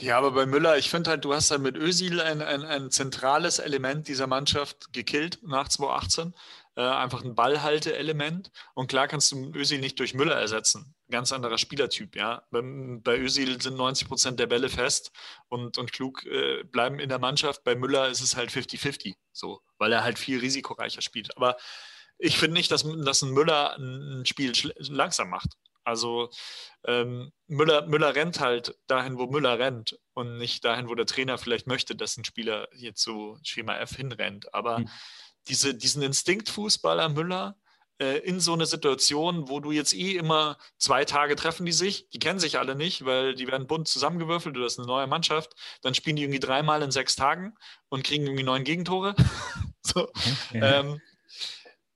Ja, aber bei Müller, ich finde halt, du hast halt mit Özil ein, ein, ein zentrales Element dieser Mannschaft gekillt nach 2018. Äh, einfach ein Ballhalte-Element. Und klar kannst du Özil nicht durch Müller ersetzen. Ganz anderer Spielertyp, ja. Bei, bei Özil sind 90 Prozent der Bälle fest und, und klug äh, bleiben in der Mannschaft. Bei Müller ist es halt 50-50, so, weil er halt viel risikoreicher spielt. Aber ich finde nicht, dass, dass ein Müller ein Spiel langsam macht. Also ähm, Müller, Müller rennt halt dahin, wo Müller rennt und nicht dahin, wo der Trainer vielleicht möchte, dass ein Spieler jetzt so Schema F hinrennt. Aber mhm. diese, diesen Instinktfußballer Müller äh, in so eine Situation, wo du jetzt eh immer zwei Tage treffen die sich, die kennen sich alle nicht, weil die werden bunt zusammengewürfelt, du hast eine neue Mannschaft, dann spielen die irgendwie dreimal in sechs Tagen und kriegen irgendwie neun Gegentore. so. Mhm. Ähm,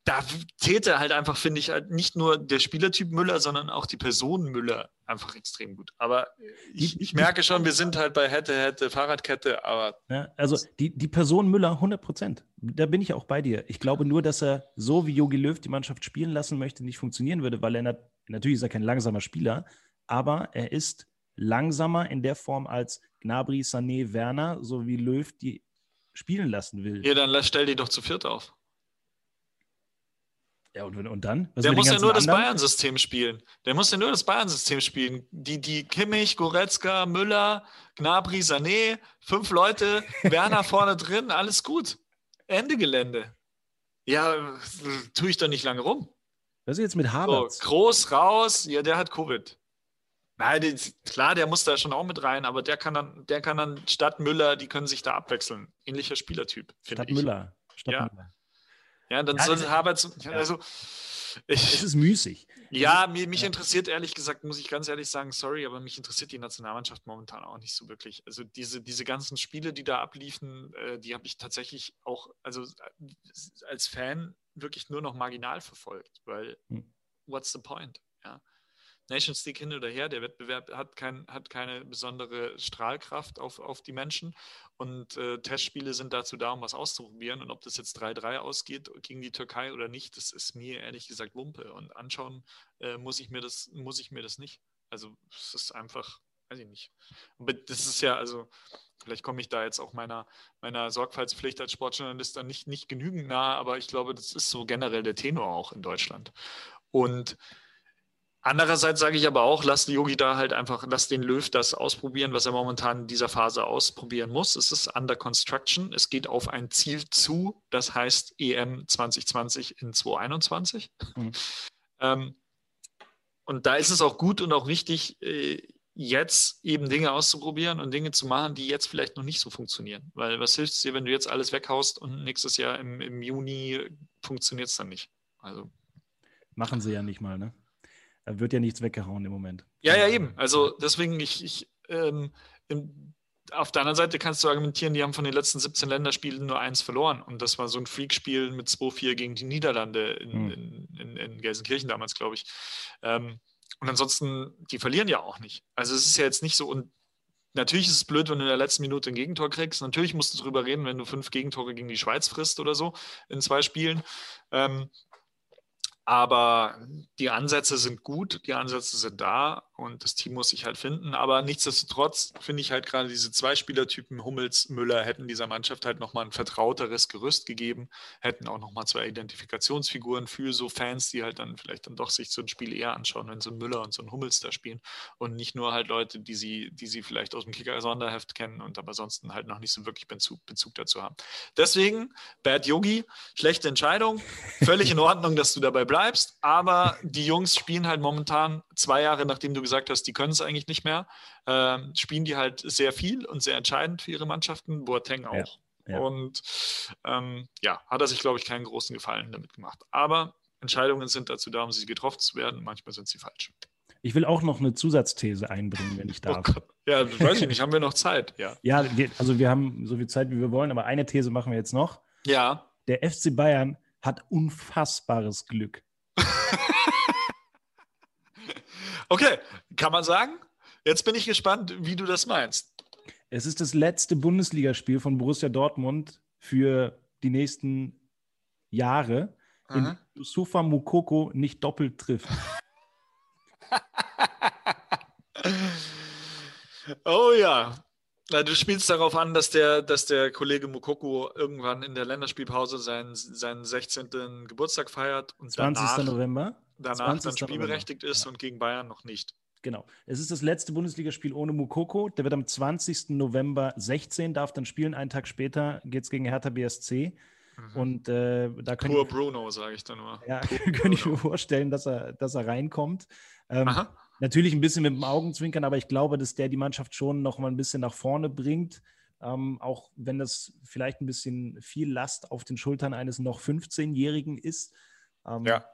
da täte halt einfach, finde ich, halt nicht nur der Spielertyp Müller, sondern auch die Person Müller einfach extrem gut. Aber ich, ich merke schon, wir sind halt bei Hätte, Hätte, Fahrradkette, aber. Ja, also die, die Person Müller 100 Prozent. Da bin ich auch bei dir. Ich glaube nur, dass er so wie Jogi Löw die Mannschaft spielen lassen möchte, nicht funktionieren würde, weil er natürlich ist er kein langsamer Spieler, aber er ist langsamer in der Form als Gnabry, Sané, Werner, so wie Löw die spielen lassen will. Ja, dann stell die doch zu viert auf. Ja, und, und dann? Was der muss ja nur das Bayern-System spielen. Der muss ja nur das Bayern-System spielen. Die, die Kimmich, Goretzka, Müller, Gnabry, Sané, fünf Leute, Werner vorne drin, alles gut. Ende Gelände. Ja, tue ich doch nicht lange rum. Was ist jetzt mit Havertz? So, groß raus, ja, der hat Covid. Nein, die, klar, der muss da schon auch mit rein, aber der kann dann, der kann dann statt Müller, die können sich da abwechseln. Ähnlicher Spielertyp, Statt ich. Müller. Statt ja. Müller. Ja, dann ja, soll Havertz, also ich, es ist müßig. Ja, mir, mich interessiert ehrlich gesagt, muss ich ganz ehrlich sagen, sorry, aber mich interessiert die Nationalmannschaft momentan auch nicht so wirklich. Also diese, diese ganzen Spiele, die da abliefen, äh, die habe ich tatsächlich auch, also äh, als Fan wirklich nur noch marginal verfolgt, weil hm. what's the point? Ja. Nations League hin oder her, der Wettbewerb hat, kein, hat keine besondere Strahlkraft auf, auf die Menschen und äh, Testspiele sind dazu da, um was auszuprobieren und ob das jetzt 3-3 ausgeht gegen die Türkei oder nicht, das ist mir ehrlich gesagt Wumpe und anschauen äh, muss, ich mir das, muss ich mir das nicht. Also es ist einfach, weiß ich nicht. Aber das ist ja, also vielleicht komme ich da jetzt auch meiner, meiner Sorgfaltspflicht als Sportjournalist dann nicht, nicht genügend nahe, aber ich glaube, das ist so generell der Tenor auch in Deutschland. Und Andererseits sage ich aber auch, lass Yogi da halt einfach, lass den Löw das ausprobieren, was er momentan in dieser Phase ausprobieren muss. Es ist under construction. Es geht auf ein Ziel zu, das heißt EM 2020 in 2021. Mhm. Ähm, und da ist es auch gut und auch wichtig, äh, jetzt eben Dinge auszuprobieren und Dinge zu machen, die jetzt vielleicht noch nicht so funktionieren. Weil was hilft es dir, wenn du jetzt alles weghaust und nächstes Jahr im, im Juni funktioniert es dann nicht? Also. Machen sie ja nicht mal, ne? Da wird ja nichts weggehauen im Moment. Ja, ja, eben. Also deswegen, ich, ich ähm, im, auf der anderen Seite kannst du argumentieren, die haben von den letzten 17 Länderspielen nur eins verloren. Und das war so ein Freakspiel mit 2-4 gegen die Niederlande in, hm. in, in, in Gelsenkirchen damals, glaube ich. Ähm, und ansonsten, die verlieren ja auch nicht. Also es ist ja jetzt nicht so, und natürlich ist es blöd, wenn du in der letzten Minute ein Gegentor kriegst. Natürlich musst du darüber reden, wenn du fünf Gegentore gegen die Schweiz frisst oder so in zwei Spielen. Ähm, aber die Ansätze sind gut, die Ansätze sind da und das Team muss sich halt finden. Aber nichtsdestotrotz finde ich halt gerade diese zwei Spielertypen, Hummels, Müller, hätten dieser Mannschaft halt nochmal ein vertrauteres Gerüst gegeben, hätten auch nochmal zwei Identifikationsfiguren für so Fans, die halt dann vielleicht dann doch sich so ein Spiel eher anschauen, wenn so ein Müller und so ein Hummels da spielen und nicht nur halt Leute, die sie, die sie vielleicht aus dem Kicker-Sonderheft kennen und aber sonst halt noch nicht so wirklich Bezug, Bezug dazu haben. Deswegen, Bad Yogi, schlechte Entscheidung, völlig in Ordnung, dass du dabei bleibst bleibst, aber die Jungs spielen halt momentan zwei Jahre, nachdem du gesagt hast, die können es eigentlich nicht mehr, äh, spielen die halt sehr viel und sehr entscheidend für ihre Mannschaften, Boateng auch. Ja, ja. Und ähm, ja, hat er sich, glaube ich, keinen großen Gefallen damit gemacht. Aber Entscheidungen sind dazu da, um sie getroffen zu werden. Manchmal sind sie falsch. Ich will auch noch eine Zusatzthese einbringen, wenn ich oh darf. Oh ja, weiß ich nicht. Haben wir noch Zeit? Ja, ja wir, also wir haben so viel Zeit, wie wir wollen, aber eine These machen wir jetzt noch. Ja. Der FC Bayern hat unfassbares Glück. Okay, kann man sagen? Jetzt bin ich gespannt, wie du das meinst. Es ist das letzte Bundesligaspiel von Borussia Dortmund für die nächsten Jahre, in Yusufa Mukoko nicht doppelt trifft. oh ja, du spielst darauf an, dass der, dass der Kollege Mukoko irgendwann in der Länderspielpause seinen, seinen 16. Geburtstag feiert und 20. Danach, November. Danach dann spielberechtigt November. ist ja. und gegen Bayern noch nicht. Genau. Es ist das letzte Bundesligaspiel ohne Mukoko. Der wird am 20. November 16, darf dann spielen. Einen Tag später geht es gegen Hertha BSC. Mhm. Und äh, da Pur ich, Bruno, sage ich dann nur. Ja, könnte ich mir vorstellen, dass er, dass er reinkommt. Ähm, Aha. Natürlich ein bisschen mit dem Augenzwinkern, aber ich glaube, dass der die Mannschaft schon noch mal ein bisschen nach vorne bringt. Ähm, auch wenn das vielleicht ein bisschen viel Last auf den Schultern eines noch 15-Jährigen ist. Ähm, ja.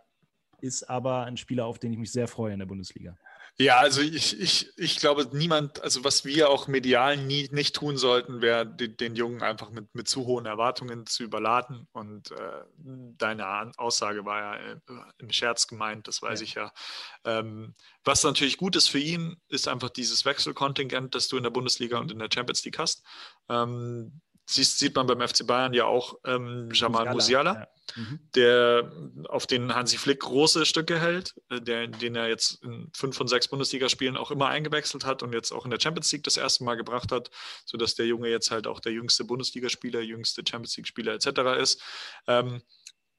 Ist aber ein Spieler, auf den ich mich sehr freue in der Bundesliga. Ja, also ich, ich, ich glaube, niemand, also was wir auch medial nie, nicht tun sollten, wäre den, den Jungen einfach mit, mit zu hohen Erwartungen zu überladen. Und äh, deine Aussage war ja äh, im Scherz gemeint, das weiß ja. ich ja. Ähm, was natürlich gut ist für ihn, ist einfach dieses Wechselkontingent, das du in der Bundesliga und in der Champions League hast. Ähm, siehst, sieht man beim FC Bayern ja auch ähm, Jamal Musiala, ja. mhm. der auf den Hansi Flick große Stücke hält, äh, der, den er jetzt in fünf von sechs Bundesligaspielen auch immer eingewechselt hat und jetzt auch in der Champions League das erste Mal gebracht hat, sodass der Junge jetzt halt auch der jüngste Bundesligaspieler, jüngste Champions League-Spieler etc. ist. Ähm,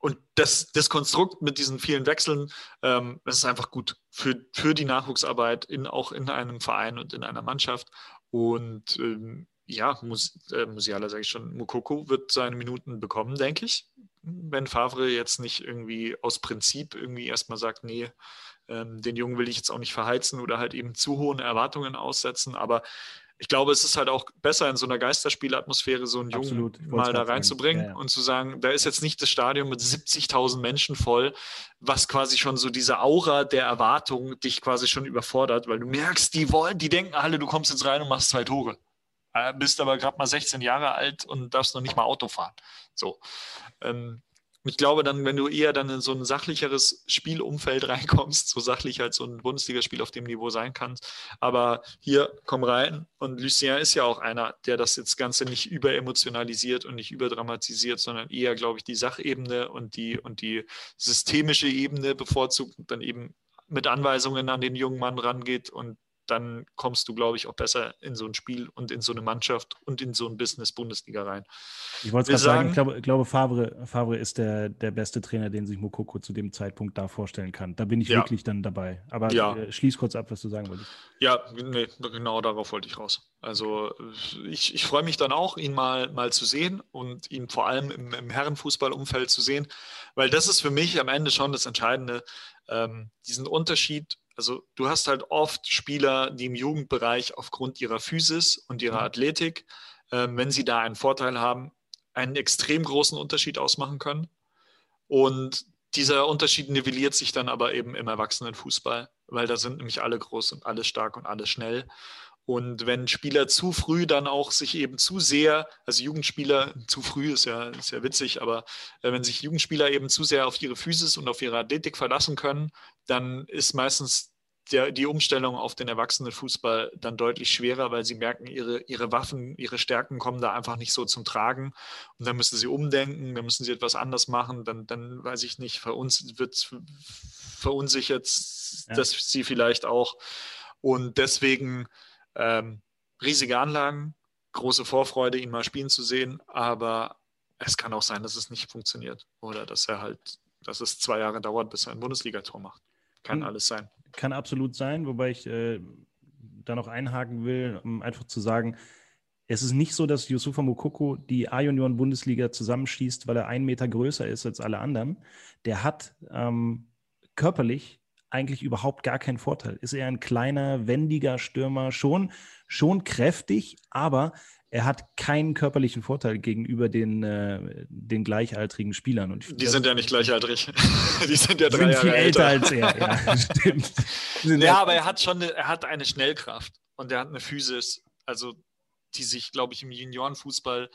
und das, das Konstrukt mit diesen vielen Wechseln, ähm, das ist einfach gut für, für die Nachwuchsarbeit, in, auch in einem Verein und in einer Mannschaft. Und ähm, ja, Mus äh, Musiala sage ich schon, Mukoko wird seine Minuten bekommen, denke ich. Wenn Favre jetzt nicht irgendwie aus Prinzip irgendwie erstmal sagt, nee, ähm, den Jungen will ich jetzt auch nicht verheizen oder halt eben zu hohen Erwartungen aussetzen. Aber ich glaube, es ist halt auch besser in so einer Geisterspielatmosphäre so einen Jungen mal da reinzubringen ja, ja. und zu sagen, da ist jetzt nicht das Stadion mit 70.000 Menschen voll, was quasi schon so diese Aura der Erwartung dich quasi schon überfordert, weil du merkst, die wollen, die denken alle, du kommst jetzt rein und machst zwei Tore. Äh, bist aber gerade mal 16 Jahre alt und darfst noch nicht mal Auto fahren. So. Ähm, ich glaube dann, wenn du eher dann in so ein sachlicheres Spielumfeld reinkommst, so sachlich als so ein Bundesligaspiel auf dem Niveau sein kann. Aber hier, komm rein. Und Lucien ist ja auch einer, der das jetzt Ganze nicht überemotionalisiert und nicht überdramatisiert, sondern eher, glaube ich, die Sachebene und die, und die systemische Ebene bevorzugt und dann eben mit Anweisungen an den jungen Mann rangeht und dann kommst du, glaube ich, auch besser in so ein Spiel und in so eine Mannschaft und in so ein Business-Bundesliga rein. Ich wollte gerade sagen, ich glaube, ich glaube Favre, Favre ist der, der beste Trainer, den sich Mokoko zu dem Zeitpunkt da vorstellen kann. Da bin ich ja. wirklich dann dabei. Aber ja. äh, schließ kurz ab, was du sagen wolltest. Ja, nee, genau darauf wollte ich raus. Also ich, ich freue mich dann auch, ihn mal, mal zu sehen und ihn vor allem im, im Herrenfußballumfeld zu sehen, weil das ist für mich am Ende schon das Entscheidende, ähm, diesen Unterschied also du hast halt oft Spieler, die im Jugendbereich aufgrund ihrer Physis und ihrer mhm. Athletik, äh, wenn sie da einen Vorteil haben, einen extrem großen Unterschied ausmachen können. Und dieser Unterschied nivelliert sich dann aber eben im Erwachsenenfußball, weil da sind nämlich alle groß und alle stark und alle schnell. Und wenn Spieler zu früh dann auch sich eben zu sehr, also Jugendspieler, zu früh ist ja, ist ja witzig, aber äh, wenn sich Jugendspieler eben zu sehr auf ihre Physis und auf ihre Athletik verlassen können, dann ist meistens der, die Umstellung auf den Erwachsenenfußball dann deutlich schwerer, weil sie merken, ihre, ihre Waffen, ihre Stärken kommen da einfach nicht so zum Tragen. Und dann müssen sie umdenken, dann müssen sie etwas anders machen. Dann, dann weiß ich nicht, verun wird verunsichert ja. dass sie vielleicht auch. Und deswegen ähm, riesige Anlagen, große Vorfreude, ihn mal spielen zu sehen. Aber es kann auch sein, dass es nicht funktioniert oder dass er halt, dass es zwei Jahre dauert, bis er ein Bundesligator macht. Kann mhm. alles sein kann absolut sein, wobei ich äh, da noch einhaken will, um einfach zu sagen, es ist nicht so, dass Yusufa Mokoko die A-Junioren-Bundesliga zusammenschießt, weil er einen Meter größer ist als alle anderen. Der hat ähm, körperlich eigentlich überhaupt gar keinen Vorteil. Ist eher ein kleiner, wendiger Stürmer, schon, schon kräftig, aber er hat keinen körperlichen Vorteil gegenüber den, äh, den gleichaltrigen Spielern. Und die sind ja nicht gleichaltrig. die sind ja drei sind Jahre viel älter, als er. Ja, stimmt. ja, aber er hat schon eine, er hat eine Schnellkraft und er hat eine Physis, also die sich, glaube ich, im Juniorenfußball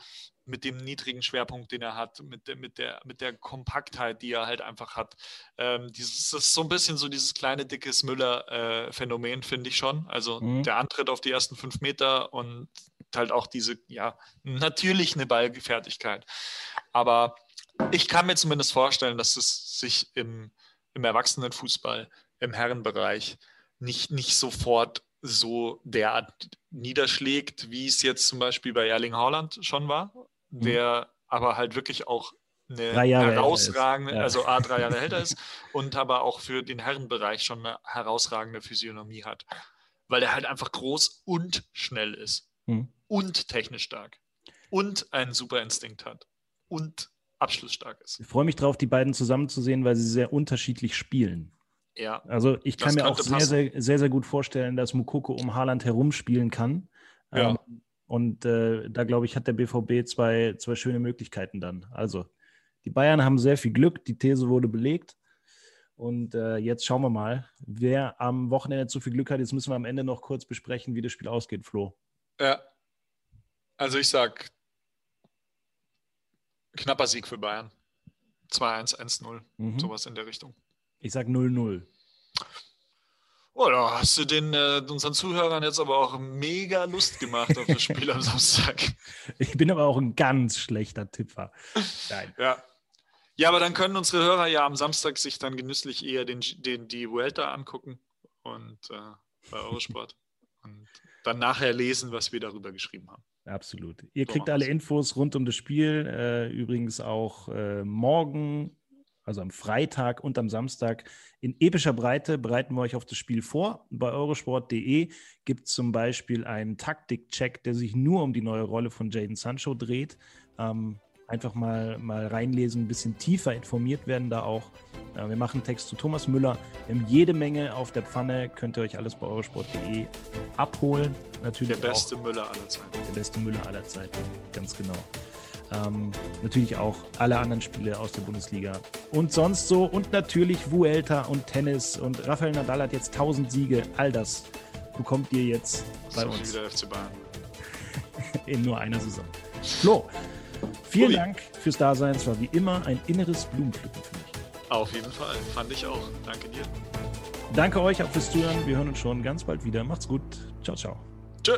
mit dem niedrigen Schwerpunkt, den er hat, mit der, mit der, mit der Kompaktheit, die er halt einfach hat. Ähm, dieses, das ist so ein bisschen so dieses kleine, dickes Müller-Phänomen, äh, finde ich schon. Also mhm. der Antritt auf die ersten fünf Meter und halt auch diese, ja, natürlich eine Ballfertigkeit. Aber ich kann mir zumindest vorstellen, dass es sich im, im Erwachsenenfußball, im Herrenbereich nicht, nicht sofort so derart niederschlägt, wie es jetzt zum Beispiel bei Erling Haaland schon war, mhm. der aber halt wirklich auch eine herausragende, ja. also A, drei Jahre älter ist und aber auch für den Herrenbereich schon eine herausragende Physiognomie hat. Weil er halt einfach groß und schnell ist. Mhm. Und technisch stark. Und einen super Instinkt hat. Und abschlussstark ist. Ich freue mich drauf, die beiden zusammenzusehen, weil sie sehr unterschiedlich spielen. Ja. Also ich kann mir auch sehr, sehr, sehr, sehr gut vorstellen, dass Mukoko um Haaland herumspielen kann. Ja. Ähm, und äh, da glaube ich, hat der BVB zwei, zwei schöne Möglichkeiten dann. Also, die Bayern haben sehr viel Glück, die These wurde belegt. Und äh, jetzt schauen wir mal, wer am Wochenende zu viel Glück hat. Jetzt müssen wir am Ende noch kurz besprechen, wie das Spiel ausgeht, Flo. Ja. Also ich sag knapper Sieg für Bayern. 2-1, 1-0, mhm. sowas in der Richtung. Ich sag 0-0. Oh, da hast du den, äh, unseren Zuhörern jetzt aber auch mega Lust gemacht auf das Spiel am Samstag. Ich bin aber auch ein ganz schlechter Tipper. Nein. Ja. Ja, aber dann können unsere Hörer ja am Samstag sich dann genüsslich eher den, den, die Vuelta angucken und äh, bei Eurosport und dann nachher lesen, was wir darüber geschrieben haben. Absolut. Ihr so kriegt alle Infos rund um das Spiel. Äh, übrigens auch äh, morgen also am Freitag und am Samstag in epischer Breite bereiten wir euch auf das Spiel vor. Bei eurosport.de gibt es zum Beispiel einen Taktikcheck, der sich nur um die neue Rolle von Jaden Sancho dreht. Ähm, einfach mal, mal reinlesen, ein bisschen tiefer informiert werden da auch. Äh, wir machen Text zu Thomas Müller. Wir haben jede Menge auf der Pfanne. Könnt ihr euch alles bei eurosport.de abholen. Natürlich der beste Müller aller Zeiten. Der beste Müller aller Zeiten, ganz genau. Ähm, natürlich auch alle anderen Spiele aus der Bundesliga und sonst so. Und natürlich Vuelta und Tennis. Und Rafael Nadal hat jetzt 1000 Siege. All das bekommt ihr jetzt bei so uns. Wieder FC Bayern. In nur einer Saison. Flo, vielen Ui. Dank fürs Dasein. Es war wie immer ein inneres Blumenpflücken für mich. Auf jeden Fall. Fand ich auch. Danke dir. Danke euch auch fürs Zuhören. Wir hören uns schon ganz bald wieder. Macht's gut. Ciao, ciao. Tschö.